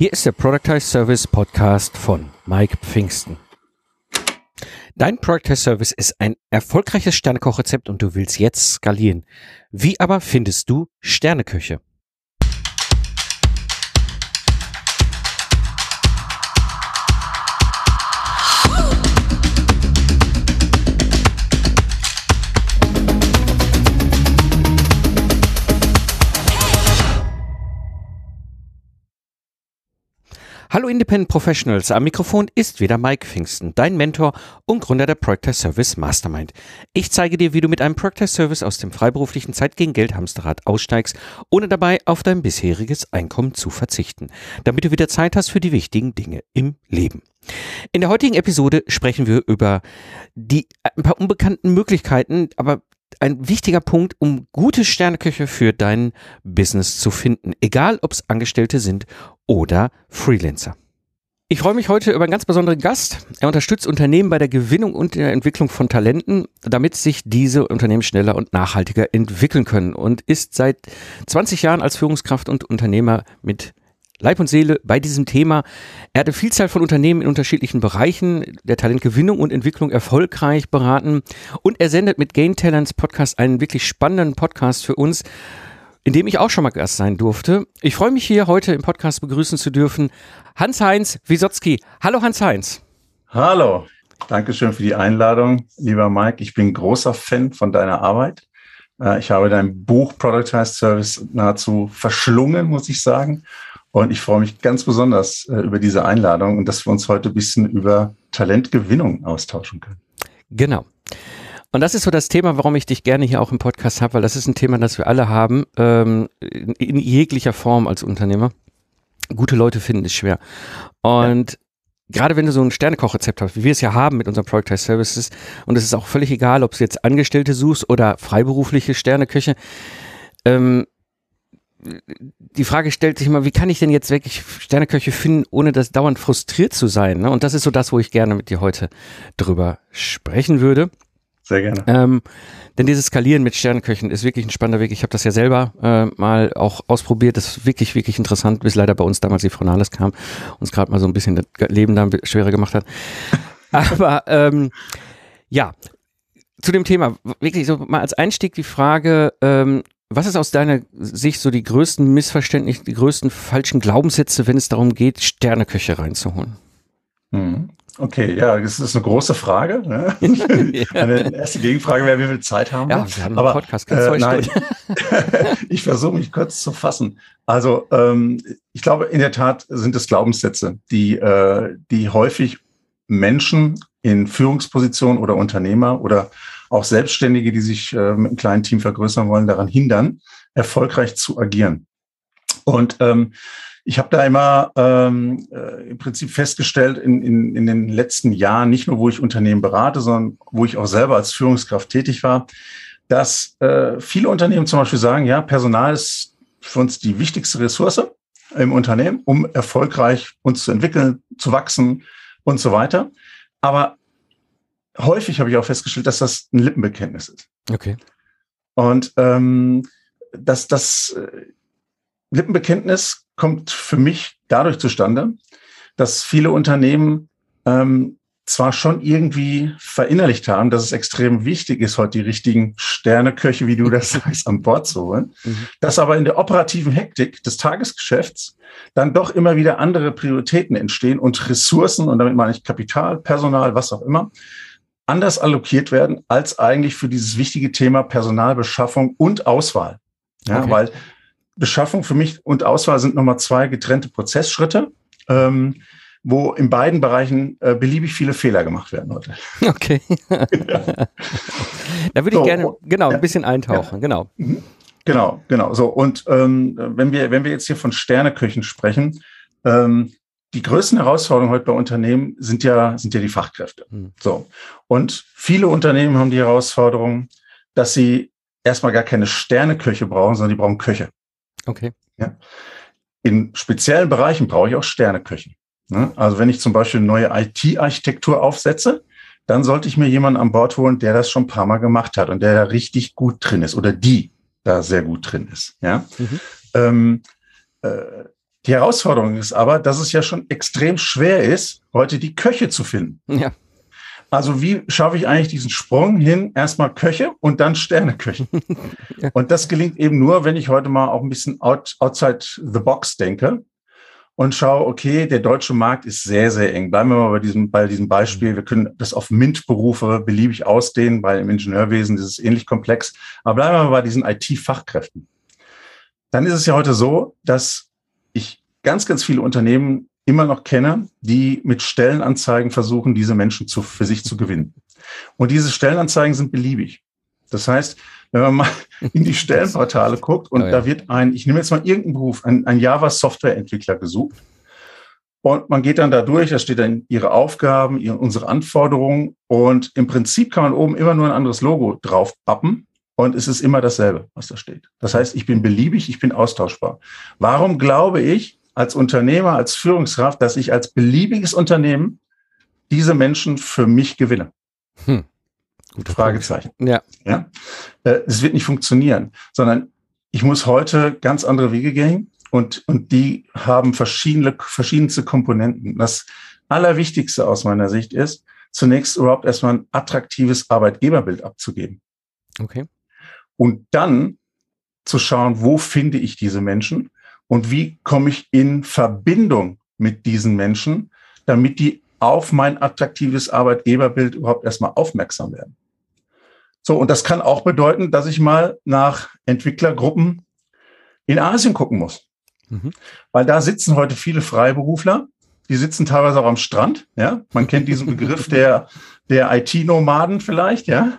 Hier ist der Productize Service Podcast von Mike Pfingsten. Dein Productize Service ist ein erfolgreiches Sternekochrezept und du willst jetzt skalieren. Wie aber findest du Sterneköche? Hallo Independent Professionals, am Mikrofon ist wieder Mike Pfingsten, dein Mentor und Gründer der Project Service Mastermind. Ich zeige dir, wie du mit einem Project Service aus dem freiberuflichen Zeit gegen Geld Hamsterrad aussteigst, ohne dabei auf dein bisheriges Einkommen zu verzichten, damit du wieder Zeit hast für die wichtigen Dinge im Leben. In der heutigen Episode sprechen wir über die ein paar unbekannten Möglichkeiten, aber ein wichtiger Punkt, um gute Sterneköche für dein Business zu finden, egal ob es Angestellte sind oder Freelancer. Ich freue mich heute über einen ganz besonderen Gast. Er unterstützt Unternehmen bei der Gewinnung und der Entwicklung von Talenten, damit sich diese Unternehmen schneller und nachhaltiger entwickeln können und ist seit 20 Jahren als Führungskraft und Unternehmer mit Leib und Seele bei diesem Thema. Er hat eine Vielzahl von Unternehmen in unterschiedlichen Bereichen der Talentgewinnung und Entwicklung erfolgreich beraten und er sendet mit Gain Talents Podcast einen wirklich spannenden Podcast für uns, in dem ich auch schon mal Gast sein durfte. Ich freue mich hier heute im Podcast begrüßen zu dürfen Hans-Heinz Wisotzki. Hallo Hans-Heinz. Hallo. Dankeschön für die Einladung, lieber Mike. Ich bin großer Fan von deiner Arbeit. Äh, ich habe dein Buch Productized Service nahezu verschlungen, muss ich sagen. Und ich freue mich ganz besonders äh, über diese Einladung und dass wir uns heute ein bisschen über Talentgewinnung austauschen können. Genau. Und das ist so das Thema, warum ich dich gerne hier auch im Podcast habe, weil das ist ein Thema, das wir alle haben, ähm, in, in, jeglicher Form als Unternehmer. Gute Leute finden ist schwer. Und ja. gerade wenn du so ein Sternekochrezept hast, wie wir es ja haben mit unseren Productized Services, und es ist auch völlig egal, ob du jetzt Angestellte suchst oder freiberufliche Sterneköche, ähm, die Frage stellt sich immer, wie kann ich denn jetzt wirklich Sterneköche finden, ohne das dauernd frustriert zu sein? Ne? Und das ist so das, wo ich gerne mit dir heute drüber sprechen würde. Sehr gerne. Ähm, denn dieses Skalieren mit Sterneköchen ist wirklich ein spannender Weg. Ich habe das ja selber äh, mal auch ausprobiert. Das ist wirklich, wirklich interessant, bis leider bei uns damals die Frau Nahles kam, uns gerade mal so ein bisschen das Leben da schwerer gemacht hat. Aber ähm, ja, zu dem Thema, wirklich so mal als Einstieg die Frage, ähm, was ist aus deiner Sicht so die größten Missverständnisse, die größten falschen Glaubenssätze, wenn es darum geht, Sterneköche reinzuholen? Hm. Okay, ja, das ist eine große Frage. Ne? Meine erste Gegenfrage wäre, wie viel Zeit haben wir? Ja, wir haben einen Aber, Podcast, ganz äh, nein, ich versuche mich kurz zu fassen. Also ähm, ich glaube, in der Tat sind es Glaubenssätze, die, äh, die häufig Menschen in Führungspositionen oder Unternehmer oder auch Selbstständige, die sich äh, mit einem kleinen Team vergrößern wollen, daran hindern, erfolgreich zu agieren. Und ähm, ich habe da immer ähm, äh, im Prinzip festgestellt in, in, in den letzten Jahren, nicht nur wo ich Unternehmen berate, sondern wo ich auch selber als Führungskraft tätig war, dass äh, viele Unternehmen zum Beispiel sagen, ja, Personal ist für uns die wichtigste Ressource im Unternehmen, um erfolgreich uns zu entwickeln, zu wachsen und so weiter. Aber häufig habe ich auch festgestellt, dass das ein Lippenbekenntnis ist. Okay. Und ähm, dass das äh, Lippenbekenntnis kommt für mich dadurch zustande, dass viele Unternehmen ähm, zwar schon irgendwie verinnerlicht haben, dass es extrem wichtig ist, heute die richtigen Sterneköche, wie du das sagst, an Bord zu holen, mhm. dass aber in der operativen Hektik des Tagesgeschäfts dann doch immer wieder andere Prioritäten entstehen und Ressourcen, und damit meine ich Kapital, Personal, was auch immer, anders allokiert werden als eigentlich für dieses wichtige Thema Personalbeschaffung und Auswahl. Ja, okay. weil Beschaffung für mich und Auswahl sind nochmal zwei getrennte Prozessschritte, ähm, wo in beiden Bereichen äh, beliebig viele Fehler gemacht werden heute. Okay. ja. Da würde ich so, gerne genau ja. ein bisschen eintauchen. Ja. Genau. Mhm. Genau, genau. So und ähm, wenn wir wenn wir jetzt hier von Sterneköchen sprechen, ähm, die größten Herausforderungen heute bei Unternehmen sind ja, sind ja die Fachkräfte. Mhm. So. Und viele Unternehmen haben die Herausforderung, dass sie erstmal gar keine Sterneköche brauchen, sondern die brauchen Köche. Okay. Ja. In speziellen Bereichen brauche ich auch Sterneköche. Ne? Also wenn ich zum Beispiel eine neue IT-Architektur aufsetze, dann sollte ich mir jemanden an Bord holen, der das schon ein paar Mal gemacht hat und der da richtig gut drin ist oder die da sehr gut drin ist. Ja. Mhm. Ähm, äh, Die Herausforderung ist aber, dass es ja schon extrem schwer ist, heute die Köche zu finden. Ja. Also wie schaffe ich eigentlich diesen Sprung hin, erstmal Köche und dann Sterneköche? ja. Und das gelingt eben nur, wenn ich heute mal auch ein bisschen out, outside the box denke und schaue, okay, der deutsche Markt ist sehr, sehr eng. Bleiben wir mal bei diesem, bei diesem Beispiel. Wir können das auf MINT-Berufe beliebig ausdehnen, weil im Ingenieurwesen ist es ähnlich komplex. Aber bleiben wir mal bei diesen IT-Fachkräften. Dann ist es ja heute so, dass ganz, ganz viele Unternehmen immer noch kenne, die mit Stellenanzeigen versuchen, diese Menschen zu, für sich zu gewinnen. Und diese Stellenanzeigen sind beliebig. Das heißt, wenn man mal in die Stellenportale guckt und oh ja. da wird ein, ich nehme jetzt mal irgendeinen Beruf, ein, ein Java-Software-Entwickler gesucht. Und man geht dann da durch, da steht dann ihre Aufgaben, ihre, unsere Anforderungen. Und im Prinzip kann man oben immer nur ein anderes Logo drauf pappen. Und es ist immer dasselbe, was da steht. Das heißt, ich bin beliebig, ich bin austauschbar. Warum glaube ich, als Unternehmer, als Führungskraft, dass ich als beliebiges Unternehmen diese Menschen für mich gewinne? Hm. Gute Fragezeichen. Ja. ja. Äh, es wird nicht funktionieren, sondern ich muss heute ganz andere Wege gehen und, und die haben verschiedene, verschiedenste Komponenten. Das Allerwichtigste aus meiner Sicht ist, zunächst überhaupt erstmal ein attraktives Arbeitgeberbild abzugeben. Okay. Und dann zu schauen, wo finde ich diese Menschen und wie komme ich in Verbindung mit diesen Menschen, damit die auf mein attraktives Arbeitgeberbild überhaupt erstmal aufmerksam werden. So, und das kann auch bedeuten, dass ich mal nach Entwicklergruppen in Asien gucken muss. Mhm. Weil da sitzen heute viele Freiberufler, die sitzen teilweise auch am Strand, ja. Man kennt diesen Begriff der, der IT-Nomaden vielleicht, ja.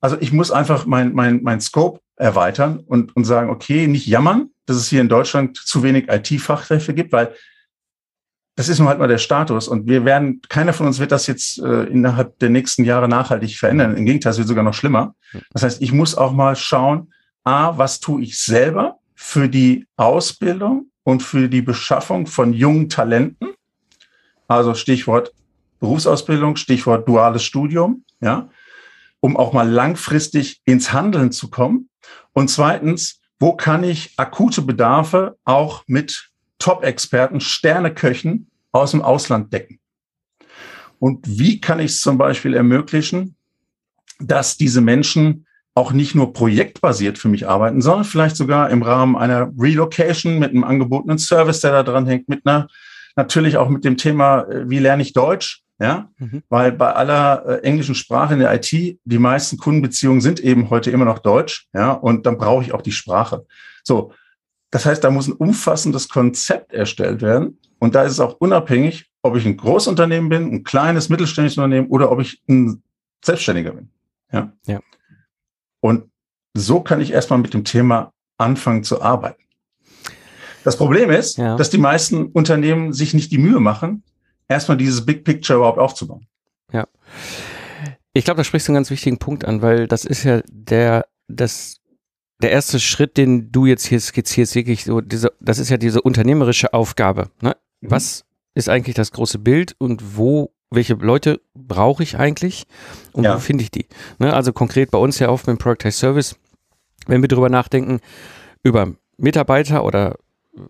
Also ich muss einfach mein, mein, mein Scope erweitern und, und sagen, okay, nicht jammern, dass es hier in Deutschland zu wenig IT-Fachkräfte gibt, weil das ist nun halt mal der Status und wir werden, keiner von uns wird das jetzt äh, innerhalb der nächsten Jahre nachhaltig verändern. Im Gegenteil, es wird sogar noch schlimmer. Das heißt, ich muss auch mal schauen, a, was tue ich selber für die Ausbildung und für die Beschaffung von jungen Talenten? Also Stichwort Berufsausbildung, Stichwort duales Studium, ja, um auch mal langfristig ins Handeln zu kommen. Und zweitens, wo kann ich akute Bedarfe auch mit Top-Experten, Sterneköchen aus dem Ausland decken? Und wie kann ich es zum Beispiel ermöglichen, dass diese Menschen auch nicht nur projektbasiert für mich arbeiten, sondern vielleicht sogar im Rahmen einer Relocation mit einem angebotenen Service, der da dran hängt, mit einer, natürlich auch mit dem Thema, äh, wie lerne ich Deutsch? Ja, mhm. weil bei aller äh, englischen Sprache in der IT, die meisten Kundenbeziehungen sind eben heute immer noch Deutsch. Ja, und dann brauche ich auch die Sprache. So. Das heißt, da muss ein umfassendes Konzept erstellt werden. Und da ist es auch unabhängig, ob ich ein Großunternehmen bin, ein kleines, mittelständisches Unternehmen oder ob ich ein Selbstständiger bin. Ja. ja. Und so kann ich erstmal mit dem Thema anfangen zu arbeiten. Das Problem ist, ja. dass die meisten Unternehmen sich nicht die Mühe machen, erstmal dieses Big Picture überhaupt aufzubauen. Ja. Ich glaube, da sprichst du einen ganz wichtigen Punkt an, weil das ist ja der, das, der erste Schritt, den du jetzt hier skizzierst, wirklich so, diese, das ist ja diese unternehmerische Aufgabe. Ne? Mhm. Was ist eigentlich das große Bild und wo, welche Leute brauche ich eigentlich und ja. wo finde ich die? Ne? Also konkret bei uns ja auf dem Product Service, wenn wir drüber nachdenken, über Mitarbeiter oder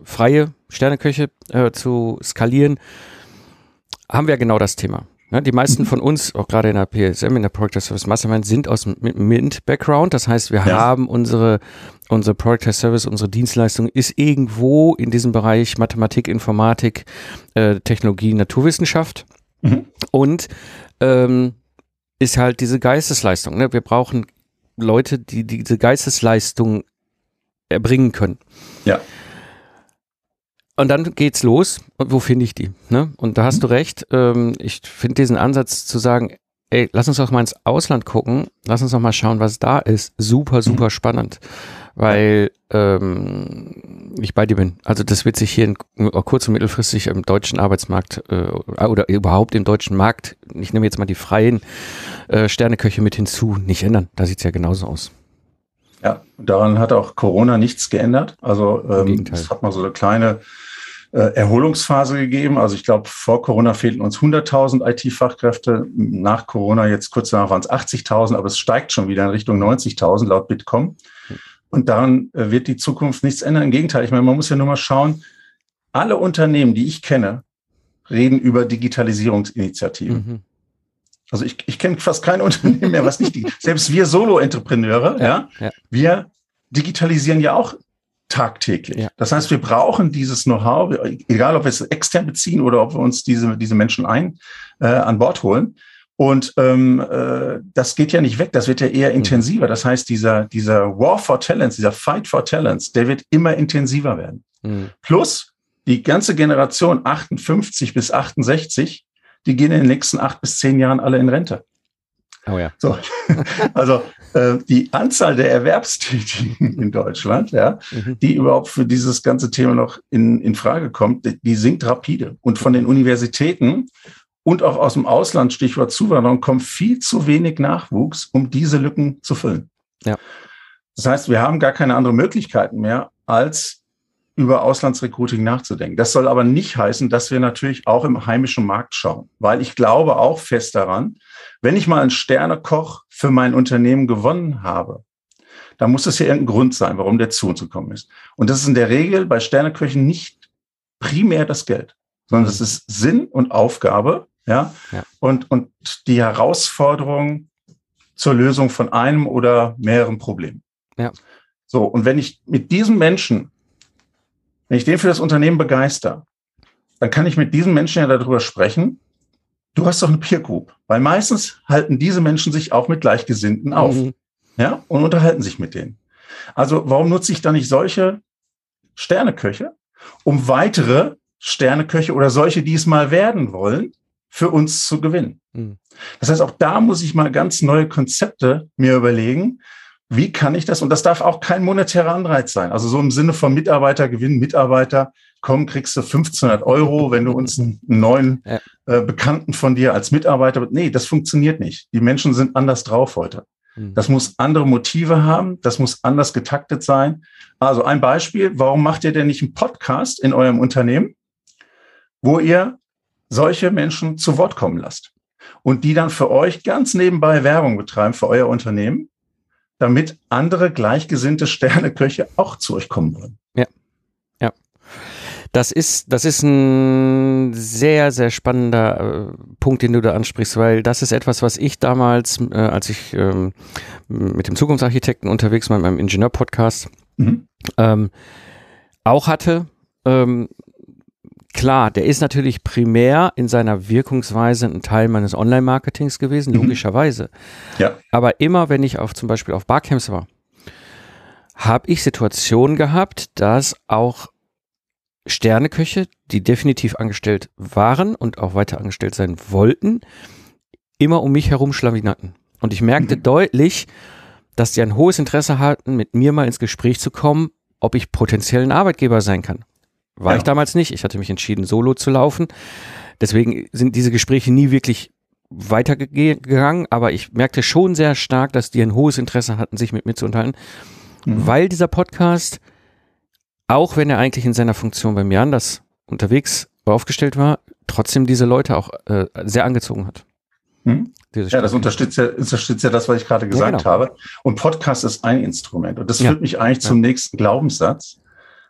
freie Sterneköche äh, zu skalieren, haben wir genau das Thema. Ne, die meisten mhm. von uns, auch gerade in der PSM, in der Product Service Mastermind, sind aus dem Mint-Background. Das heißt, wir ja. haben unsere, unsere Product Service, unsere Dienstleistung ist irgendwo in diesem Bereich Mathematik, Informatik, äh, Technologie, Naturwissenschaft. Mhm. Und ähm, ist halt diese Geistesleistung. Ne? Wir brauchen Leute, die diese Geistesleistung erbringen können. Ja. Und dann geht's los. Und wo finde ich die? Ne? Und da hast du recht. Ähm, ich finde diesen Ansatz zu sagen, ey, lass uns doch mal ins Ausland gucken. Lass uns doch mal schauen, was da ist. Super, super spannend. Weil ähm, ich bei dir bin. Also das wird sich hier in, kurz- und mittelfristig im deutschen Arbeitsmarkt äh, oder überhaupt im deutschen Markt, ich nehme jetzt mal die freien äh, Sterneköche mit hinzu, nicht ändern. Da sieht's ja genauso aus. Ja, daran hat auch Corona nichts geändert. Also ähm, es hat mal so eine kleine Erholungsphase gegeben. Also ich glaube, vor Corona fehlten uns 100.000 IT-Fachkräfte. Nach Corona jetzt kurz danach waren es 80.000, aber es steigt schon wieder in Richtung 90.000 laut Bitkom. Und daran äh, wird die Zukunft nichts ändern. Im Gegenteil, ich meine, man muss ja nur mal schauen, alle Unternehmen, die ich kenne, reden über Digitalisierungsinitiativen. Mhm. Also ich, ich kenne fast kein Unternehmen mehr, was nicht, selbst wir Solo-Entrepreneure, ja, ja, wir digitalisieren ja auch tagtäglich. Ja. Das heißt, wir brauchen dieses Know-how, egal ob wir es extern beziehen oder ob wir uns diese, diese Menschen ein, äh, an Bord holen. Und ähm, äh, das geht ja nicht weg, das wird ja eher mhm. intensiver. Das heißt, dieser, dieser War for Talents, dieser Fight for Talents, der wird immer intensiver werden. Mhm. Plus die ganze Generation 58 bis 68, die gehen in den nächsten acht bis zehn Jahren alle in Rente. Oh ja. So. Also äh, die Anzahl der Erwerbstätigen in Deutschland, ja, mhm. die überhaupt für dieses ganze Thema noch in, in Frage kommt, die, die sinkt rapide. Und von den Universitäten und auch aus dem Ausland, Stichwort Zuwanderung, kommt viel zu wenig Nachwuchs, um diese Lücken zu füllen. Ja. Das heißt, wir haben gar keine anderen Möglichkeiten mehr, als über Auslandsrecruiting nachzudenken. Das soll aber nicht heißen, dass wir natürlich auch im heimischen Markt schauen, weil ich glaube auch fest daran, wenn ich mal einen Sternekoch für mein Unternehmen gewonnen habe, dann muss es ja irgendein Grund sein, warum der zu uns gekommen ist. Und das ist in der Regel bei Sterneköchen nicht primär das Geld, sondern es ist Sinn und Aufgabe, ja? ja, Und, und die Herausforderung zur Lösung von einem oder mehreren Problemen. Ja. So, und wenn ich mit diesem Menschen, wenn ich den für das Unternehmen begeister, dann kann ich mit diesen Menschen ja darüber sprechen, du hast doch eine Peer Group, weil meistens halten diese Menschen sich auch mit Gleichgesinnten auf, mhm. ja, und unterhalten sich mit denen. Also warum nutze ich da nicht solche Sterneköche, um weitere Sterneköche oder solche, die es mal werden wollen, für uns zu gewinnen. Mhm. Das heißt, auch da muss ich mal ganz neue Konzepte mir überlegen. Wie kann ich das? Und das darf auch kein monetärer Anreiz sein. Also so im Sinne von Mitarbeiter gewinnen, Mitarbeiter, komm, kriegst du 1500 Euro, wenn du uns einen neuen ja. äh, Bekannten von dir als Mitarbeiter. Nee, das funktioniert nicht. Die Menschen sind anders drauf heute. Mhm. Das muss andere Motive haben, das muss anders getaktet sein. Also ein Beispiel, warum macht ihr denn nicht einen Podcast in eurem Unternehmen, wo ihr solche Menschen zu Wort kommen lasst und die dann für euch ganz nebenbei Werbung betreiben für euer Unternehmen, damit andere gleichgesinnte Sterneköche auch zu euch kommen wollen. Ja, ja. Das ist, das ist ein sehr, sehr spannender äh, Punkt, den du da ansprichst, weil das ist etwas, was ich damals, äh, als ich ähm, mit dem Zukunftsarchitekten unterwegs war, mit meinem Ingenieur-Podcast, mhm. ähm, auch hatte. Ähm, Klar, der ist natürlich primär in seiner Wirkungsweise ein Teil meines Online-Marketings gewesen, mhm. logischerweise. Ja. Aber immer, wenn ich auf zum Beispiel auf Barcamps war, habe ich Situationen gehabt, dass auch Sterneköche, die definitiv angestellt waren und auch weiter angestellt sein wollten, immer um mich herum schlawinierten. Und ich merkte mhm. deutlich, dass die ein hohes Interesse hatten, mit mir mal ins Gespräch zu kommen, ob ich potenziell ein Arbeitgeber sein kann. War ja. ich damals nicht. Ich hatte mich entschieden, solo zu laufen. Deswegen sind diese Gespräche nie wirklich weitergegangen, aber ich merkte schon sehr stark, dass die ein hohes Interesse hatten, sich mit mir zu unterhalten, mhm. weil dieser Podcast, auch wenn er eigentlich in seiner Funktion bei mir anders unterwegs aufgestellt war, trotzdem diese Leute auch äh, sehr angezogen hat. Mhm. Ja, das unterstützt ja, unterstützt ja das, was ich gerade gesagt ja, genau. habe. Und Podcast ist ein Instrument. Und das ja. führt mich eigentlich zum nächsten Glaubenssatz.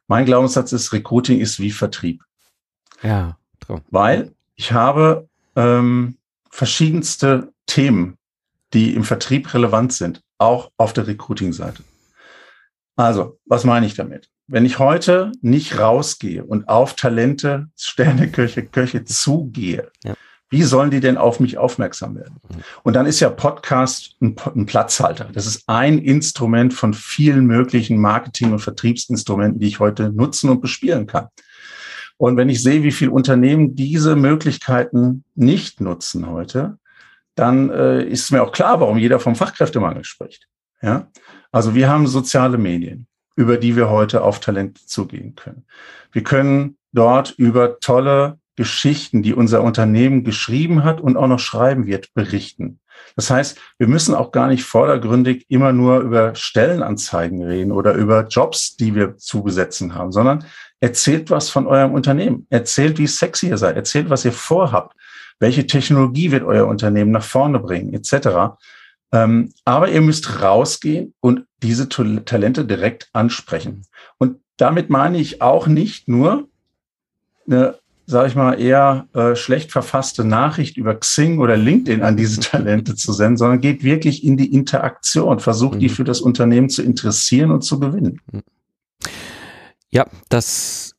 Mein Glaubenssatz ist, Recruiting ist wie Vertrieb. Ja. True. Weil ich habe ähm, verschiedenste Themen, die im Vertrieb relevant sind, auch auf der Recruiting-Seite. Also, was meine ich damit? Wenn ich heute nicht rausgehe und auf Talente, Sterneköche, Köche zugehe, ja. Wie sollen die denn auf mich aufmerksam werden? Und dann ist ja Podcast ein, ein Platzhalter. Das ist ein Instrument von vielen möglichen Marketing- und Vertriebsinstrumenten, die ich heute nutzen und bespielen kann. Und wenn ich sehe, wie viele Unternehmen diese Möglichkeiten nicht nutzen heute, dann äh, ist mir auch klar, warum jeder vom Fachkräftemangel spricht. Ja? Also wir haben soziale Medien, über die wir heute auf Talente zugehen können. Wir können dort über tolle Geschichten, die unser Unternehmen geschrieben hat und auch noch schreiben wird, berichten. Das heißt, wir müssen auch gar nicht vordergründig immer nur über Stellenanzeigen reden oder über Jobs, die wir zu besetzen haben, sondern erzählt was von eurem Unternehmen. Erzählt, wie sexy ihr seid. Erzählt, was ihr vorhabt. Welche Technologie wird euer Unternehmen nach vorne bringen, etc. Ähm, aber ihr müsst rausgehen und diese Talente direkt ansprechen. Und damit meine ich auch nicht nur, eine, sage ich mal, eher äh, schlecht verfasste Nachricht über Xing oder LinkedIn an diese Talente zu senden, sondern geht wirklich in die Interaktion, versucht die mhm. für das Unternehmen zu interessieren und zu gewinnen. Ja, das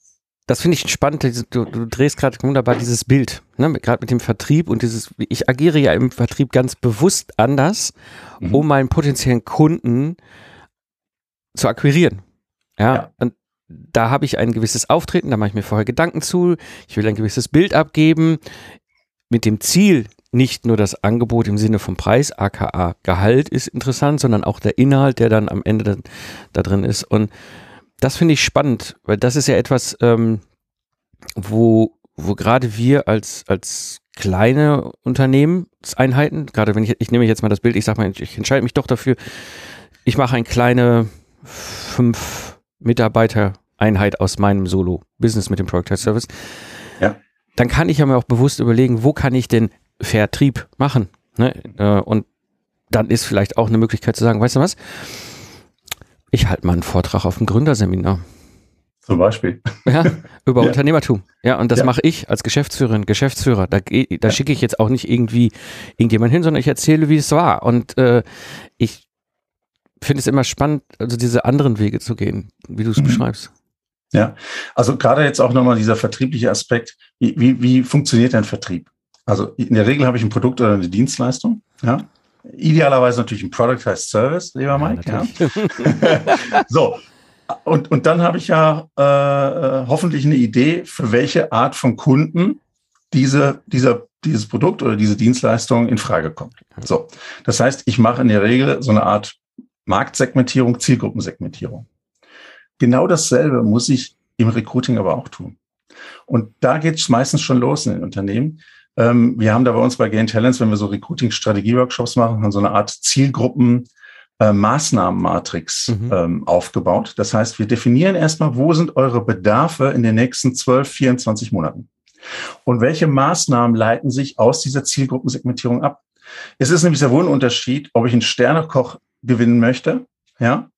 das finde ich spannend. Du, du drehst gerade wunderbar dieses Bild, ne? gerade mit dem Vertrieb und dieses, ich agiere ja im Vertrieb ganz bewusst anders, mhm. um meinen potenziellen Kunden zu akquirieren. Ja, ja. und da habe ich ein gewisses Auftreten, da mache ich mir vorher Gedanken zu, ich will ein gewisses Bild abgeben, mit dem Ziel, nicht nur das Angebot im Sinne vom Preis, aka Gehalt ist interessant, sondern auch der Inhalt, der dann am Ende da, drin ist. Und das finde ich spannend, weil das ist ja etwas, ähm, wo, wo gerade wir als, als kleine Unternehmenseinheiten, gerade wenn ich, ich nehme jetzt mal das Bild, ich sage mal, ich entscheide mich doch dafür, ich mache eine kleine fünf Mitarbeiter Einheit aus meinem Solo-Business mit dem Product Service. Ja. Dann kann ich ja mir auch bewusst überlegen, wo kann ich denn Vertrieb machen? Ne? Äh, und dann ist vielleicht auch eine Möglichkeit zu sagen, weißt du was? Ich halte mal einen Vortrag auf dem Gründerseminar. Zum Beispiel. Ja, über ja. Unternehmertum. Ja, und das ja. mache ich als Geschäftsführerin, Geschäftsführer. Da, da ja. schicke ich jetzt auch nicht irgendwie irgendjemand hin, sondern ich erzähle, wie es war. Und äh, ich finde es immer spannend, also diese anderen Wege zu gehen, wie du es mhm. beschreibst. Ja, also gerade jetzt auch nochmal dieser vertriebliche Aspekt. Wie, wie, wie funktioniert ein Vertrieb? Also in der Regel habe ich ein Produkt oder eine Dienstleistung. Ja, Idealerweise natürlich ein Product heißt Service, lieber Mike. Ja, ja. so, und, und dann habe ich ja äh, äh, hoffentlich eine Idee, für welche Art von Kunden diese, dieser, dieses Produkt oder diese Dienstleistung in Frage kommt. So, das heißt, ich mache in der Regel so eine Art Marktsegmentierung, Zielgruppensegmentierung. Genau dasselbe muss ich im Recruiting aber auch tun. Und da geht es meistens schon los in den Unternehmen. Ähm, wir haben da bei uns bei Gain Talents, wenn wir so Recruiting-Strategie-Workshops machen, haben so eine Art Zielgruppen- äh, Maßnahmenmatrix mhm. ähm, aufgebaut. Das heißt, wir definieren erstmal, wo sind eure Bedarfe in den nächsten 12, 24 Monaten? Und welche Maßnahmen leiten sich aus dieser Zielgruppensegmentierung ab? Es ist nämlich sehr wohl ein Unterschied, ob ich einen Sternekoch gewinnen möchte, ja,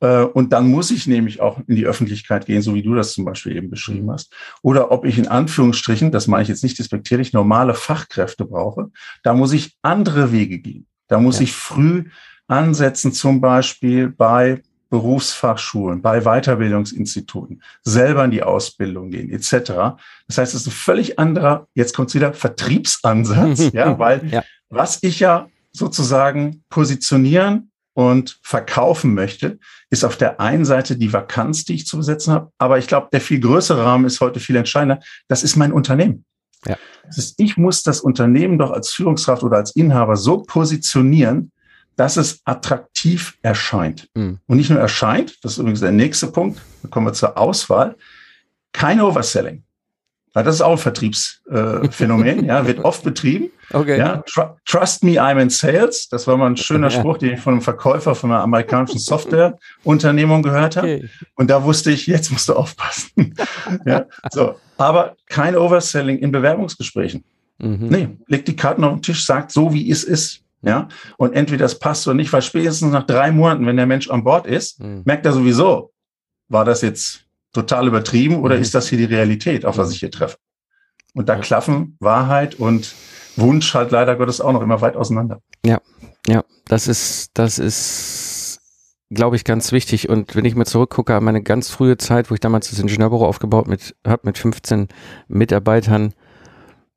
äh, und dann muss ich nämlich auch in die Öffentlichkeit gehen, so wie du das zum Beispiel eben beschrieben hast. Oder ob ich in Anführungsstrichen, das meine ich jetzt nicht despektierlich, normale Fachkräfte brauche. Da muss ich andere Wege gehen. Da muss ja. ich früh ansetzen, zum Beispiel bei Berufsfachschulen, bei Weiterbildungsinstituten, selber in die Ausbildung gehen, etc. Das heißt, es ist ein völlig anderer, jetzt kommt wieder, Vertriebsansatz, ja, weil ja. was ich ja sozusagen positionieren und verkaufen möchte, ist auf der einen Seite die Vakanz, die ich zu besetzen habe. Aber ich glaube, der viel größere Rahmen ist heute viel entscheidender. Das ist mein Unternehmen. Ja. Das ist, ich muss das Unternehmen doch als Führungskraft oder als Inhaber so positionieren, dass es attraktiv erscheint. Mhm. Und nicht nur erscheint, das ist übrigens der nächste Punkt, da kommen wir zur Auswahl, kein Overselling. Ja, das ist auch ein Vertriebsphänomen, äh, ja, wird oft betrieben. Okay. Ja, tr trust me, I'm in sales. Das war mal ein schöner Spruch, den ich von einem Verkäufer von einer amerikanischen Softwareunternehmung gehört habe. Okay. Und da wusste ich, jetzt musst du aufpassen. ja, so. Aber kein Overselling in Bewerbungsgesprächen. Mhm. Nee, legt die Karten auf den Tisch, sagt so, wie es ist. Ja, und entweder das passt oder nicht, weil spätestens nach drei Monaten, wenn der Mensch an Bord ist, mhm. merkt er sowieso, war das jetzt total übertrieben oder mhm. ist das hier die Realität, auf was ich hier treffe? Und da klaffen Wahrheit und Wunsch halt leider Gottes auch noch immer weit auseinander. Ja, ja, das ist, das ist, glaube ich, ganz wichtig. Und wenn ich mir zurückgucke an meine ganz frühe Zeit, wo ich damals das Ingenieurbüro aufgebaut mit, habe mit 15 Mitarbeitern,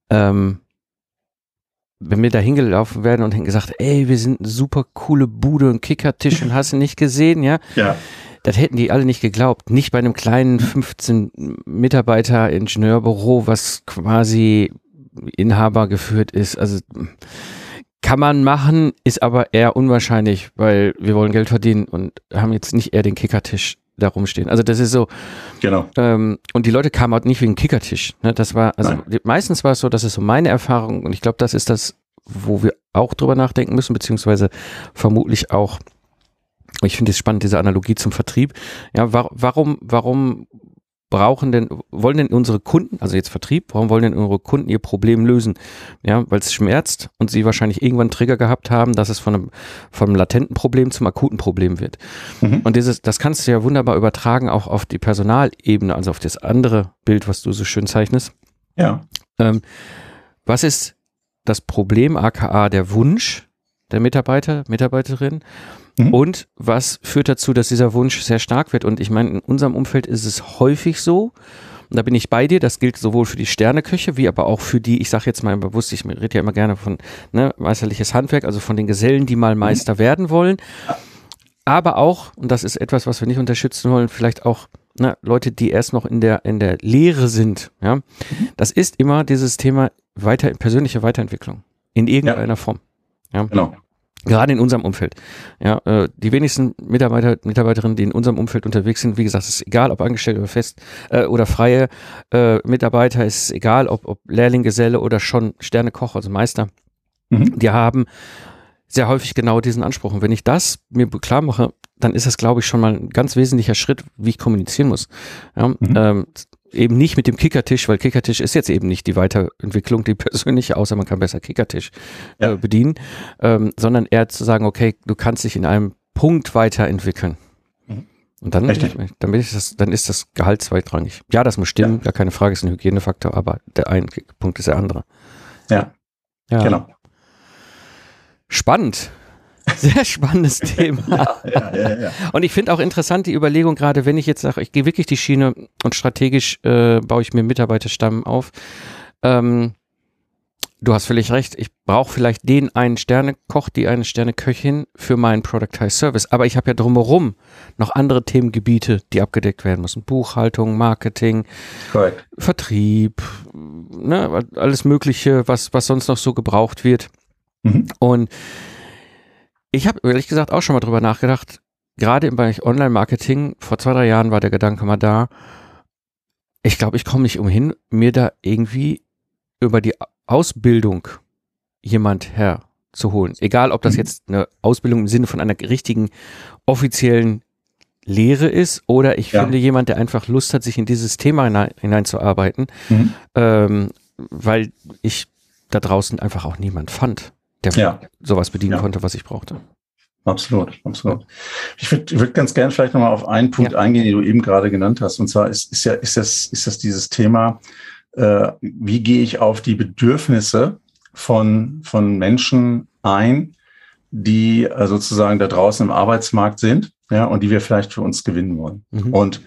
ähm, wenn wir da hingelaufen werden und gesagt, ey, wir sind eine super coole Bude und Kickertisch und hast du nicht gesehen, ja? Ja das hätten die alle nicht geglaubt. Nicht bei einem kleinen 15 Mitarbeiter Ingenieurbüro, was quasi Inhaber geführt ist. Also kann man machen, ist aber eher unwahrscheinlich, weil wir wollen Geld verdienen und haben jetzt nicht eher den Kickertisch da rumstehen. Also das ist so. Genau. Ähm, und die Leute kamen auch nicht wegen Kickertisch. Ne? Das war, also Nein. meistens war es so, das ist so meine Erfahrung und ich glaube, das ist das, wo wir auch drüber nachdenken müssen, beziehungsweise vermutlich auch ich finde es spannend, diese Analogie zum Vertrieb. Ja, wa warum, warum brauchen denn, wollen denn unsere Kunden, also jetzt Vertrieb, warum wollen denn unsere Kunden ihr Problem lösen? Ja, weil es schmerzt und sie wahrscheinlich irgendwann einen Trigger gehabt haben, dass es von einem, einem latenten Problem zum akuten Problem wird. Mhm. Und dieses, das kannst du ja wunderbar übertragen auch auf die Personalebene, also auf das andere Bild, was du so schön zeichnest. Ja. Ähm, was ist das Problem, aka der Wunsch der Mitarbeiter, Mitarbeiterin? Mhm. Und was führt dazu, dass dieser Wunsch sehr stark wird? Und ich meine, in unserem Umfeld ist es häufig so, und da bin ich bei dir, das gilt sowohl für die Sterneküche, wie aber auch für die, ich sage jetzt mal bewusst, ich rede ja immer gerne von ne, meisterliches Handwerk, also von den Gesellen, die mal Meister mhm. werden wollen. Aber auch, und das ist etwas, was wir nicht unterstützen wollen, vielleicht auch ne, Leute, die erst noch in der, in der Lehre sind. Ja? Mhm. Das ist immer dieses Thema weiter, persönliche Weiterentwicklung in irgendeiner ja. Form. Ja? Genau. Gerade in unserem Umfeld. Ja, äh, die wenigsten Mitarbeiter, Mitarbeiterinnen, die in unserem Umfeld unterwegs sind, wie gesagt, es ist egal, ob angestellt oder fest äh, oder freie äh, Mitarbeiter, es ist egal, ob, ob Lehrling, Geselle oder schon Sternekoch, also Meister. Mhm. Die haben sehr häufig genau diesen Anspruch. Und wenn ich das mir klar mache, dann ist das, glaube ich, schon mal ein ganz wesentlicher Schritt, wie ich kommunizieren muss. Ja, mhm. ähm, eben nicht mit dem Kickertisch, weil Kickertisch ist jetzt eben nicht die Weiterentwicklung, die persönliche, außer man kann besser Kickertisch ja. äh, bedienen, ähm, sondern eher zu sagen, okay, du kannst dich in einem Punkt weiterentwickeln. Mhm. Und dann, dann, ist das, dann ist das Gehalt zweitrangig. Ja, das muss stimmen, ja. gar keine Frage, ist ein Hygienefaktor, aber der eine Punkt ist der andere. Ja, ja. genau. Spannend. Sehr spannendes Thema. ja, ja, ja. Und ich finde auch interessant die Überlegung, gerade wenn ich jetzt sage, ich gehe wirklich die Schiene und strategisch äh, baue ich mir Mitarbeiterstamm auf. Ähm, du hast völlig recht, ich brauche vielleicht den einen Sternekoch, die eine Sterneköchin für meinen Productized Service. Aber ich habe ja drumherum noch andere Themengebiete, die abgedeckt werden müssen. Buchhaltung, Marketing, Correct. Vertrieb, ne, alles Mögliche, was, was sonst noch so gebraucht wird. Mhm. Und ich habe ehrlich gesagt auch schon mal drüber nachgedacht, gerade im Bereich Online-Marketing, vor zwei, drei Jahren war der Gedanke mal da, ich glaube, ich komme nicht umhin, mir da irgendwie über die Ausbildung jemand herzuholen. Egal, ob das mhm. jetzt eine Ausbildung im Sinne von einer richtigen offiziellen Lehre ist oder ich ja. finde jemand, der einfach Lust hat, sich in dieses Thema hinein, hineinzuarbeiten, mhm. ähm, weil ich da draußen einfach auch niemand fand der ja. sowas bedienen ja. konnte, was ich brauchte. Absolut, absolut. Ich würde würd ganz gerne vielleicht nochmal auf einen Punkt ja. eingehen, den du eben gerade genannt hast. Und zwar ist, ist ja, ist das, ist das dieses Thema, äh, wie gehe ich auf die Bedürfnisse von, von Menschen ein, die äh, sozusagen da draußen im Arbeitsmarkt sind, ja, und die wir vielleicht für uns gewinnen wollen. Mhm. Und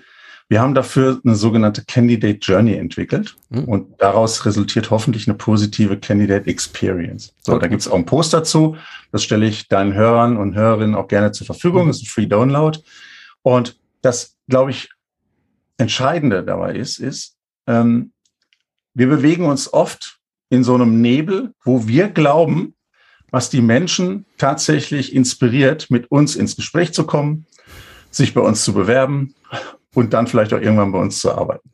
wir haben dafür eine sogenannte Candidate Journey entwickelt mhm. und daraus resultiert hoffentlich eine positive Candidate Experience. So, okay. da gibt es auch ein Post dazu. Das stelle ich deinen Hörern und Hörerinnen auch gerne zur Verfügung. Mhm. Das ist ein Free Download. Und das, glaube ich, Entscheidende dabei ist, ist, ähm, wir bewegen uns oft in so einem Nebel, wo wir glauben, was die Menschen tatsächlich inspiriert, mit uns ins Gespräch zu kommen, sich bei uns zu bewerben und dann vielleicht auch irgendwann bei uns zu arbeiten.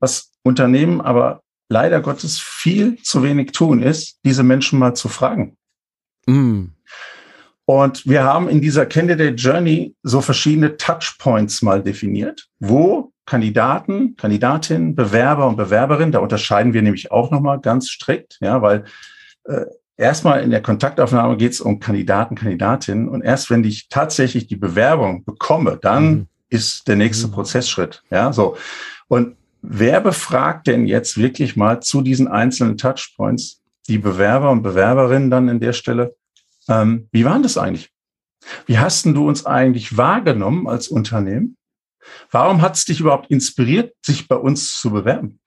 Was Unternehmen aber leider Gottes viel zu wenig tun, ist, diese Menschen mal zu fragen. Mm. Und wir haben in dieser Candidate Journey so verschiedene Touchpoints mal definiert, wo Kandidaten, Kandidatinnen, Bewerber und Bewerberinnen, da unterscheiden wir nämlich auch nochmal ganz strikt, ja, weil äh, erstmal in der Kontaktaufnahme geht es um Kandidaten, Kandidatinnen und erst wenn ich tatsächlich die Bewerbung bekomme, dann mhm ist der nächste mhm. Prozessschritt. Ja, so. Und wer befragt denn jetzt wirklich mal zu diesen einzelnen Touchpoints die Bewerber und Bewerberinnen dann in der Stelle? Ähm, wie waren das eigentlich? Wie hast denn du uns eigentlich wahrgenommen als Unternehmen? Warum hat es dich überhaupt inspiriert, sich bei uns zu bewerben?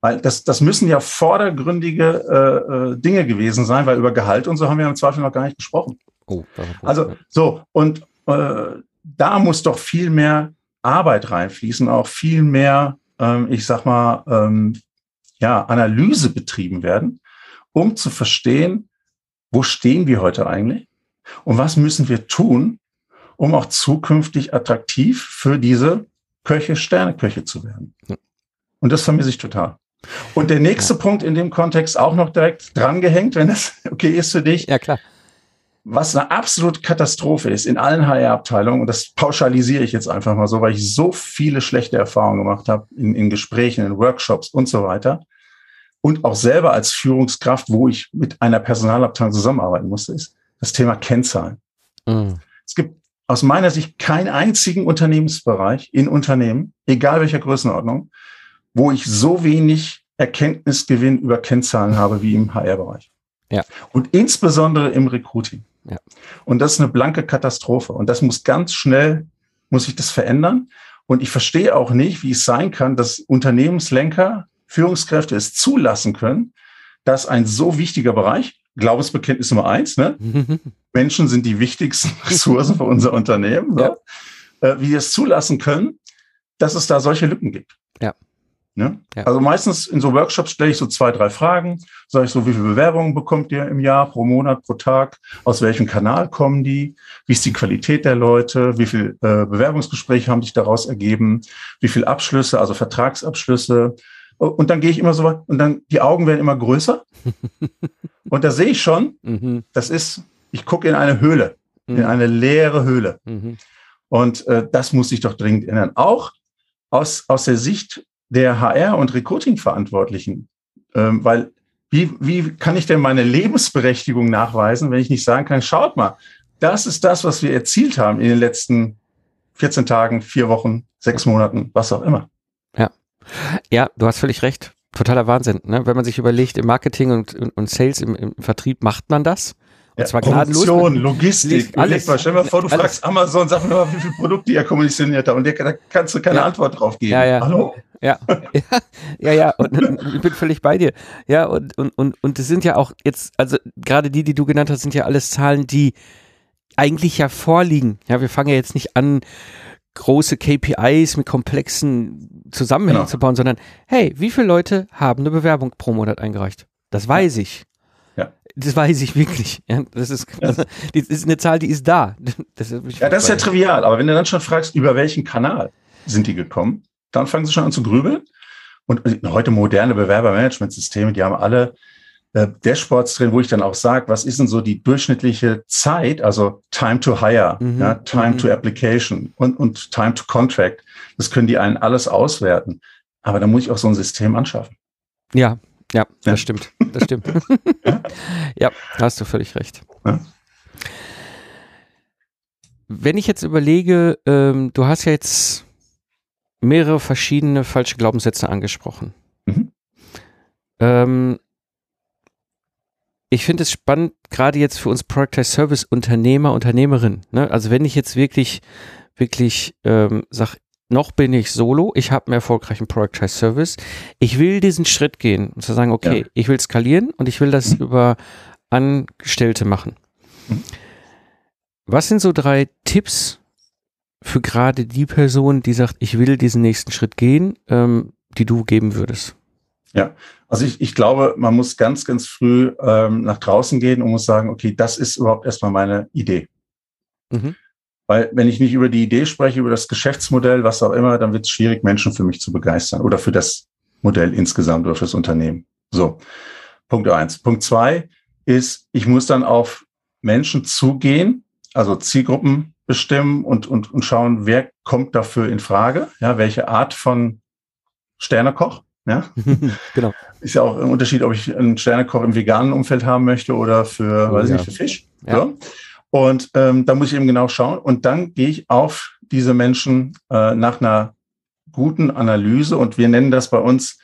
Weil das, das müssen ja vordergründige äh, äh, Dinge gewesen sein, weil über Gehalt und so haben wir im Zweifel noch gar nicht gesprochen. Oh, also so, und äh, da muss doch viel mehr Arbeit reinfließen, auch viel mehr, ähm, ich sag mal, ähm, ja, Analyse betrieben werden, um zu verstehen, wo stehen wir heute eigentlich und was müssen wir tun, um auch zukünftig attraktiv für diese Köche, Sterneköche zu werden. Und das vermisse ich total. Und der nächste ja. Punkt in dem Kontext auch noch direkt drangehängt, wenn das okay ist für dich. Ja, klar. Was eine absolute Katastrophe ist in allen HR-Abteilungen, und das pauschalisiere ich jetzt einfach mal so, weil ich so viele schlechte Erfahrungen gemacht habe in, in Gesprächen, in Workshops und so weiter. Und auch selber als Führungskraft, wo ich mit einer Personalabteilung zusammenarbeiten musste, ist das Thema Kennzahlen. Mhm. Es gibt aus meiner Sicht keinen einzigen Unternehmensbereich in Unternehmen, egal welcher Größenordnung, wo ich so wenig Erkenntnisgewinn über Kennzahlen habe wie im HR-Bereich. Ja. Und insbesondere im Recruiting. Ja. Und das ist eine blanke Katastrophe. Und das muss ganz schnell, muss sich das verändern. Und ich verstehe auch nicht, wie es sein kann, dass Unternehmenslenker, Führungskräfte es zulassen können, dass ein so wichtiger Bereich, Glaubensbekenntnis Nummer eins, ne? Menschen sind die wichtigsten Ressourcen für unser Unternehmen, ja. äh, wie wir es zulassen können, dass es da solche Lücken gibt. Ja. Ne? Ja. Also meistens in so Workshops stelle ich so zwei, drei Fragen. Sage ich so, wie viele Bewerbungen bekommt ihr im Jahr, pro Monat, pro Tag? Aus welchem Kanal kommen die? Wie ist die Qualität der Leute? Wie viele äh, Bewerbungsgespräche haben sich daraus ergeben? Wie viele Abschlüsse, also Vertragsabschlüsse? Und dann gehe ich immer so weit und dann die Augen werden immer größer. und da sehe ich schon, mhm. das ist, ich gucke in eine Höhle, mhm. in eine leere Höhle. Mhm. Und äh, das muss sich doch dringend ändern. Auch aus, aus der Sicht der HR- und Recruiting-Verantwortlichen. Ähm, weil wie, wie kann ich denn meine Lebensberechtigung nachweisen, wenn ich nicht sagen kann, schaut mal, das ist das, was wir erzielt haben in den letzten 14 Tagen, vier Wochen, sechs Monaten, was auch immer. Ja. Ja, du hast völlig recht. Totaler Wahnsinn. Ne? Wenn man sich überlegt, im Marketing und, und, Sales, im, im Vertrieb macht man das. Und zwar Produktion, Logistik. Alles. Mal, stell dir mal vor, du alles. fragst Amazon, sag mir mal, wie viele Produkte ihr kommissioniert habt. Und der, da kannst du keine ja. Antwort drauf geben. Ja, ja. Hallo? Ja, ja, ja, und, und, ich bin völlig bei dir. Ja, und, und, und, und es sind ja auch jetzt, also gerade die, die du genannt hast, sind ja alles Zahlen, die eigentlich ja vorliegen. Ja, wir fangen ja jetzt nicht an, große KPIs mit komplexen Zusammenhängen genau. zu bauen, sondern hey, wie viele Leute haben eine Bewerbung pro Monat eingereicht? Das weiß ja. ich. Ja. Das weiß ich wirklich. Ja, das, ist, das ist eine Zahl, die ist da. Das ist ja, das ist ja trivial. Aber wenn du dann schon fragst, über welchen Kanal sind die gekommen, dann fangen sie schon an zu grübeln. Und heute moderne Bewerbermanagementsysteme, die haben alle äh, Dashboards drin, wo ich dann auch sage, was ist denn so die durchschnittliche Zeit, also Time to Hire, mhm. ja, Time mhm. to Application und, und Time to Contract. Das können die einen alles auswerten. Aber da muss ich auch so ein System anschaffen. Ja, ja, das ja. stimmt. Das stimmt. ja, da hast du völlig recht. Ja. Wenn ich jetzt überlege, ähm, du hast ja jetzt mehrere verschiedene falsche Glaubenssätze angesprochen. Mhm. Ähm, ich finde es spannend, gerade jetzt für uns Productized Service Unternehmer, Unternehmerin. Ne? Also wenn ich jetzt wirklich, wirklich ähm, sag, noch bin ich solo, ich habe einen erfolgreichen Productized Service, ich will diesen Schritt gehen und zu sagen, okay, ja. ich will skalieren und ich will das mhm. über Angestellte machen. Mhm. Was sind so drei Tipps, für gerade die Person, die sagt, ich will diesen nächsten Schritt gehen, ähm, die du geben würdest? Ja, also ich, ich glaube, man muss ganz, ganz früh ähm, nach draußen gehen und muss sagen, okay, das ist überhaupt erstmal meine Idee. Mhm. Weil wenn ich nicht über die Idee spreche, über das Geschäftsmodell, was auch immer, dann wird es schwierig, Menschen für mich zu begeistern oder für das Modell insgesamt oder fürs Unternehmen. So, Punkt eins. Punkt zwei ist, ich muss dann auf Menschen zugehen, also Zielgruppen bestimmen und, und, und schauen, wer kommt dafür in Frage, ja, welche Art von Sternekoch, ja. genau. Ist ja auch ein Unterschied, ob ich einen Sternekoch im veganen Umfeld haben möchte oder für, oh, weiß ich ja. nicht, für Fisch. Ja. So. Und ähm, da muss ich eben genau schauen. Und dann gehe ich auf diese Menschen äh, nach einer guten Analyse und wir nennen das bei uns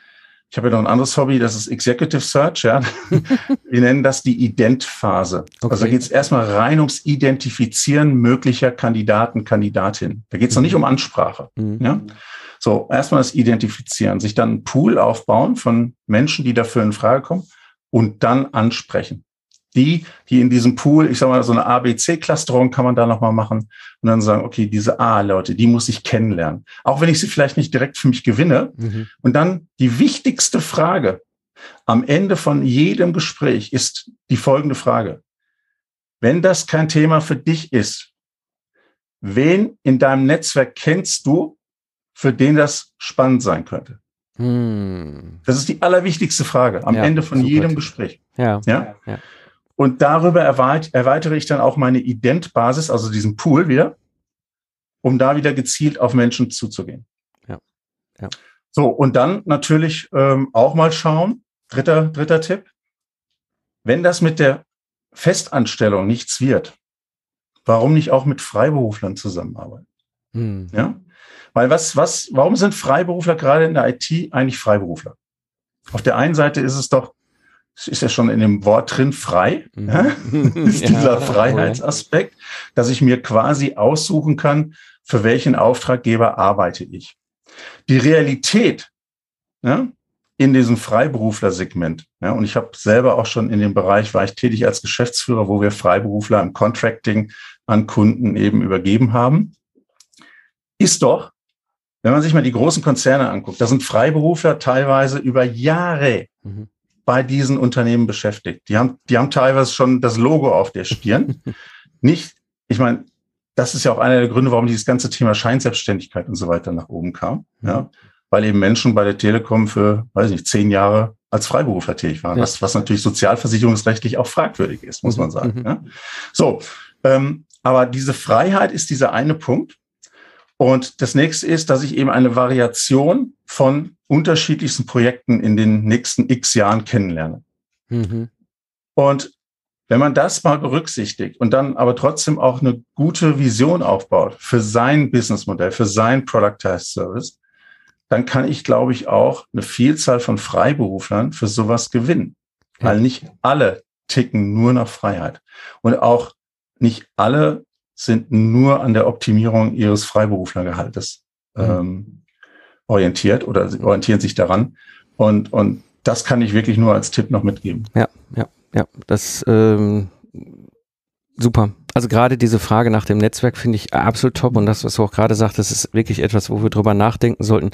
ich habe ja noch ein anderes Hobby, das ist Executive Search. Ja. Wir nennen das die Ident-Phase. Okay. Also da geht es erstmal rein ums Identifizieren möglicher Kandidaten, Kandidatinnen. Da geht es mhm. noch nicht um Ansprache. Mhm. Ja. So, erstmal das Identifizieren, sich dann einen Pool aufbauen von Menschen, die dafür in Frage kommen und dann ansprechen die, die in diesem Pool, ich sag mal, so eine ABC-Clusterung kann man da nochmal machen und dann sagen, okay, diese A-Leute, die muss ich kennenlernen. Auch wenn ich sie vielleicht nicht direkt für mich gewinne. Mhm. Und dann die wichtigste Frage am Ende von jedem Gespräch ist die folgende Frage. Wenn das kein Thema für dich ist, wen in deinem Netzwerk kennst du, für den das spannend sein könnte? Hm. Das ist die allerwichtigste Frage am ja, Ende von jedem Gespräch. Ja. ja. ja. Und darüber erweitere ich dann auch meine Ident-Basis, also diesen Pool wieder, um da wieder gezielt auf Menschen zuzugehen. Ja. ja. So, und dann natürlich ähm, auch mal schauen, dritter, dritter Tipp, wenn das mit der Festanstellung nichts wird, warum nicht auch mit Freiberuflern zusammenarbeiten? Hm. Ja? Weil was, was, warum sind Freiberufler gerade in der IT eigentlich Freiberufler? Auf der einen Seite ist es doch, es ist ja schon in dem Wort drin, frei, mhm. ja? ist ja, dieser Freiheitsaspekt, dass ich mir quasi aussuchen kann, für welchen Auftraggeber arbeite ich. Die Realität ja, in diesem Freiberuflersegment, ja, und ich habe selber auch schon in dem Bereich, war ich tätig als Geschäftsführer, wo wir Freiberufler im Contracting an Kunden eben übergeben haben, ist doch, wenn man sich mal die großen Konzerne anguckt, da sind Freiberufler teilweise über Jahre mhm. Bei diesen Unternehmen beschäftigt. Die haben, die haben teilweise schon das Logo auf der Stirn. Nicht, ich meine, das ist ja auch einer der Gründe, warum dieses ganze Thema Scheinselbstständigkeit und so weiter nach oben kam. Mhm. Ja, weil eben Menschen bei der Telekom für, weiß nicht, zehn Jahre als Freiberufler tätig waren, ja. was, was natürlich sozialversicherungsrechtlich auch fragwürdig ist, muss man sagen. Mhm. Ja. So, ähm, aber diese Freiheit ist dieser eine Punkt. Und das nächste ist, dass ich eben eine Variation von unterschiedlichsten Projekten in den nächsten x Jahren kennenlerne. Mhm. Und wenn man das mal berücksichtigt und dann aber trotzdem auch eine gute Vision aufbaut für sein Businessmodell, für sein Productized Service, dann kann ich, glaube ich, auch eine Vielzahl von Freiberuflern für sowas gewinnen. Ja. Weil nicht alle ticken nur nach Freiheit. Und auch nicht alle sind nur an der Optimierung ihres Freiberuflergehaltes mhm. ähm, orientiert oder orientieren sich daran. Und, und das kann ich wirklich nur als Tipp noch mitgeben. Ja, ja, ja. Das ähm, super. Also gerade diese Frage nach dem Netzwerk finde ich absolut top und das, was du auch gerade sagst, das ist wirklich etwas, wo wir drüber nachdenken sollten.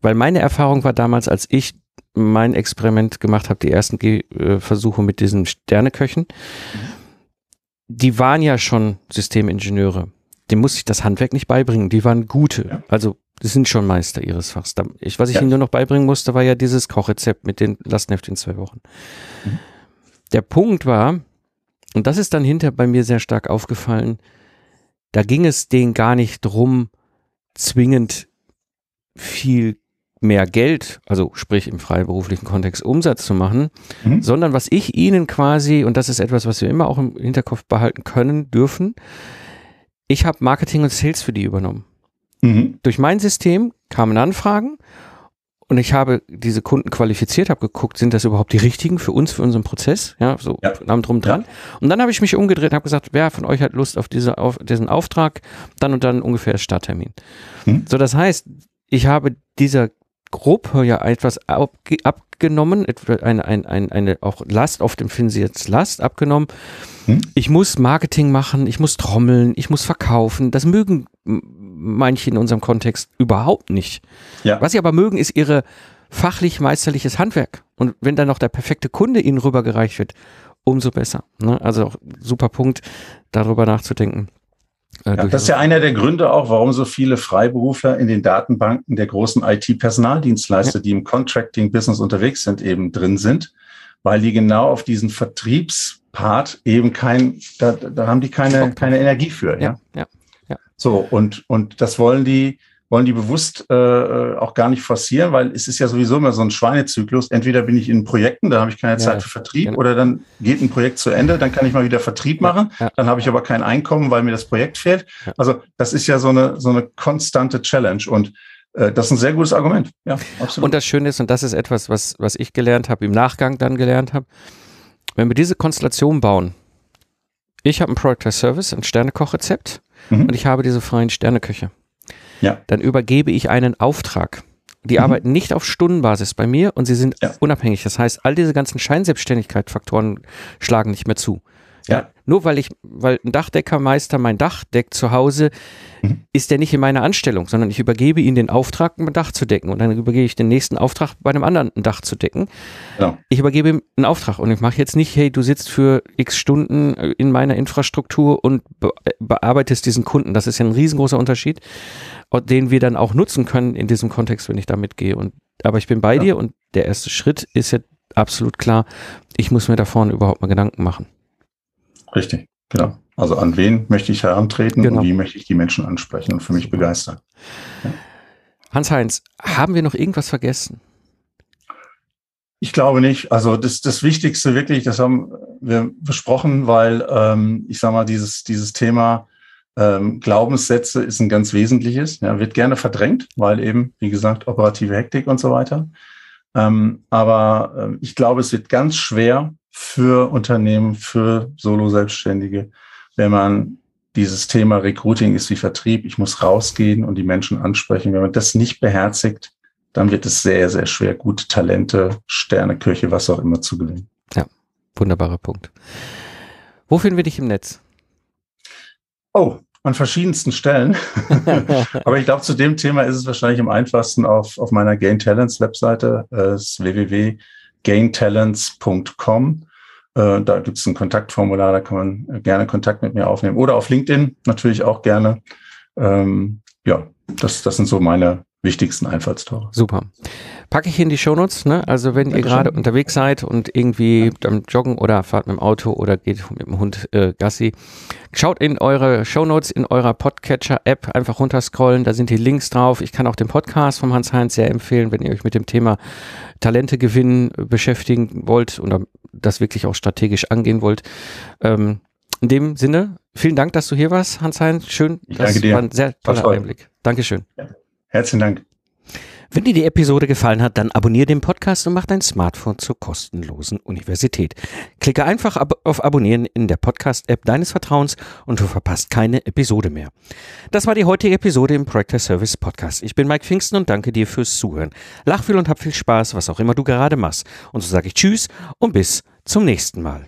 Weil meine Erfahrung war damals, als ich mein Experiment gemacht habe, die ersten Ge Versuche mit diesen Sterneköchen, die waren ja schon Systemingenieure. Dem muss ich das Handwerk nicht beibringen. Die waren gute. Ja. Also, die sind schon Meister ihres Fachs. Ich, was ich ja. ihnen nur noch beibringen musste, war ja dieses Kochrezept mit den Lastenheft in zwei Wochen. Mhm. Der Punkt war, und das ist dann hinter bei mir sehr stark aufgefallen, da ging es denen gar nicht drum, zwingend viel mehr Geld, also sprich im freiberuflichen Kontext Umsatz zu machen, mhm. sondern was ich ihnen quasi, und das ist etwas, was wir immer auch im Hinterkopf behalten können, dürfen, ich habe Marketing und Sales für die übernommen. Mhm. Durch mein System kamen Anfragen und ich habe diese Kunden qualifiziert, habe geguckt, sind das überhaupt die richtigen für uns, für unseren Prozess, ja, so ja. Drum dran. Ja. Und dann habe ich mich umgedreht und habe gesagt, wer von euch hat Lust auf, diese, auf diesen Auftrag, dann und dann ungefähr Starttermin. Mhm. So, das heißt, ich habe dieser Gruppe ja etwas abgenommen, eine, eine, eine, eine auch Last, auf dem finden sie jetzt Last abgenommen. Hm? Ich muss Marketing machen, ich muss trommeln, ich muss verkaufen. Das mögen manche in unserem Kontext überhaupt nicht. Ja. Was sie aber mögen, ist ihre fachlich meisterliches Handwerk. Und wenn dann noch der perfekte Kunde ihnen rübergereicht wird, umso besser. Ne? Also auch super Punkt, darüber nachzudenken. Äh, ja, das ist ja einer der Gründe auch, warum so viele Freiberufler in den Datenbanken der großen IT-Personaldienstleister, ja. die im Contracting-Business unterwegs sind, eben drin sind, weil die genau auf diesen Vertriebspart eben kein, da, da haben die keine, keine Energie für. Ja, ja, ja. So, und, und das wollen die, wollen die bewusst äh, äh, auch gar nicht forcieren, weil es ist ja sowieso immer so ein Schweinezyklus. Entweder bin ich in Projekten, da habe ich keine Zeit ja, für Vertrieb, genau. oder dann geht ein Projekt zu Ende, dann kann ich mal wieder Vertrieb machen, ja, dann habe ich aber kein Einkommen, weil mir das Projekt fehlt. Also das ist ja so eine, so eine konstante Challenge und äh, das ist ein sehr gutes Argument. Ja, absolut. Und das Schöne ist, und das ist etwas, was, was ich gelernt habe, im Nachgang dann gelernt habe, wenn wir diese Konstellation bauen, ich habe ein Product Service, ein Sternekochrezept mhm. und ich habe diese freien Sterneköche ja. dann übergebe ich einen Auftrag. Die mhm. arbeiten nicht auf Stundenbasis bei mir und sie sind ja. unabhängig. Das heißt, all diese ganzen Scheinselbstständigkeit-Faktoren schlagen nicht mehr zu. Ja. Nur weil ich, weil ein Dachdeckermeister mein Dach deckt zu Hause, mhm. ist der nicht in meiner Anstellung, sondern ich übergebe ihm den Auftrag, ein Dach zu decken und dann übergebe ich den nächsten Auftrag, bei einem anderen ein Dach zu decken. Ja. Ich übergebe ihm einen Auftrag und ich mache jetzt nicht, hey, du sitzt für x Stunden in meiner Infrastruktur und be bearbeitest diesen Kunden. Das ist ja ein riesengroßer Unterschied, den wir dann auch nutzen können in diesem Kontext, wenn ich da mitgehe. Und, aber ich bin bei ja. dir und der erste Schritt ist ja absolut klar, ich muss mir da vorne überhaupt mal Gedanken machen. Richtig, genau. Also an wen möchte ich herantreten genau. und wie möchte ich die Menschen ansprechen und für mich begeistern. Ja. Hans-Heinz, haben wir noch irgendwas vergessen? Ich glaube nicht. Also das, das Wichtigste wirklich, das haben wir besprochen, weil ähm, ich sage mal, dieses, dieses Thema ähm, Glaubenssätze ist ein ganz wesentliches. Ja, wird gerne verdrängt, weil eben, wie gesagt, operative Hektik und so weiter. Ähm, aber äh, ich glaube, es wird ganz schwer für Unternehmen, für Solo-Selbstständige, wenn man dieses Thema Recruiting ist wie Vertrieb. Ich muss rausgehen und die Menschen ansprechen. Wenn man das nicht beherzigt, dann wird es sehr, sehr schwer, gute Talente, Sterne, Kirche, was auch immer zu gewinnen. Ja, wunderbarer Punkt. Wo finden wir dich im Netz? Oh, an verschiedensten Stellen. Aber ich glaube, zu dem Thema ist es wahrscheinlich am einfachsten auf, auf meiner Gain Talents Webseite, äh, www.gaintalents.com. Äh, da gibt es ein Kontaktformular, da kann man gerne Kontakt mit mir aufnehmen. Oder auf LinkedIn natürlich auch gerne. Ähm, ja, das, das sind so meine wichtigsten Einfallstore. Super. Packe ich in die Shownotes, ne? Also wenn Dankeschön. ihr gerade unterwegs seid und irgendwie ja. joggen oder fahrt mit dem Auto oder geht mit dem Hund äh, Gassi, schaut in eure Shownotes in eurer Podcatcher-App, einfach runterscrollen, da sind die Links drauf. Ich kann auch den Podcast vom Hans-Heinz sehr empfehlen, wenn ihr euch mit dem Thema Talente gewinnen beschäftigen wollt oder das wirklich auch strategisch angehen wollt. Ähm, in dem Sinne, vielen Dank, dass du hier warst, Hans-Heinz. Schön. Ich das war ein sehr toller Einblick. Dankeschön. Ja. Herzlichen Dank. Wenn dir die Episode gefallen hat, dann abonniere den Podcast und mach dein Smartphone zur kostenlosen Universität. Klicke einfach auf Abonnieren in der Podcast-App deines Vertrauens und du verpasst keine Episode mehr. Das war die heutige Episode im Project Service Podcast. Ich bin Mike Pfingsten und danke dir fürs Zuhören. Lach viel und hab viel Spaß, was auch immer du gerade machst. Und so sage ich Tschüss und bis zum nächsten Mal.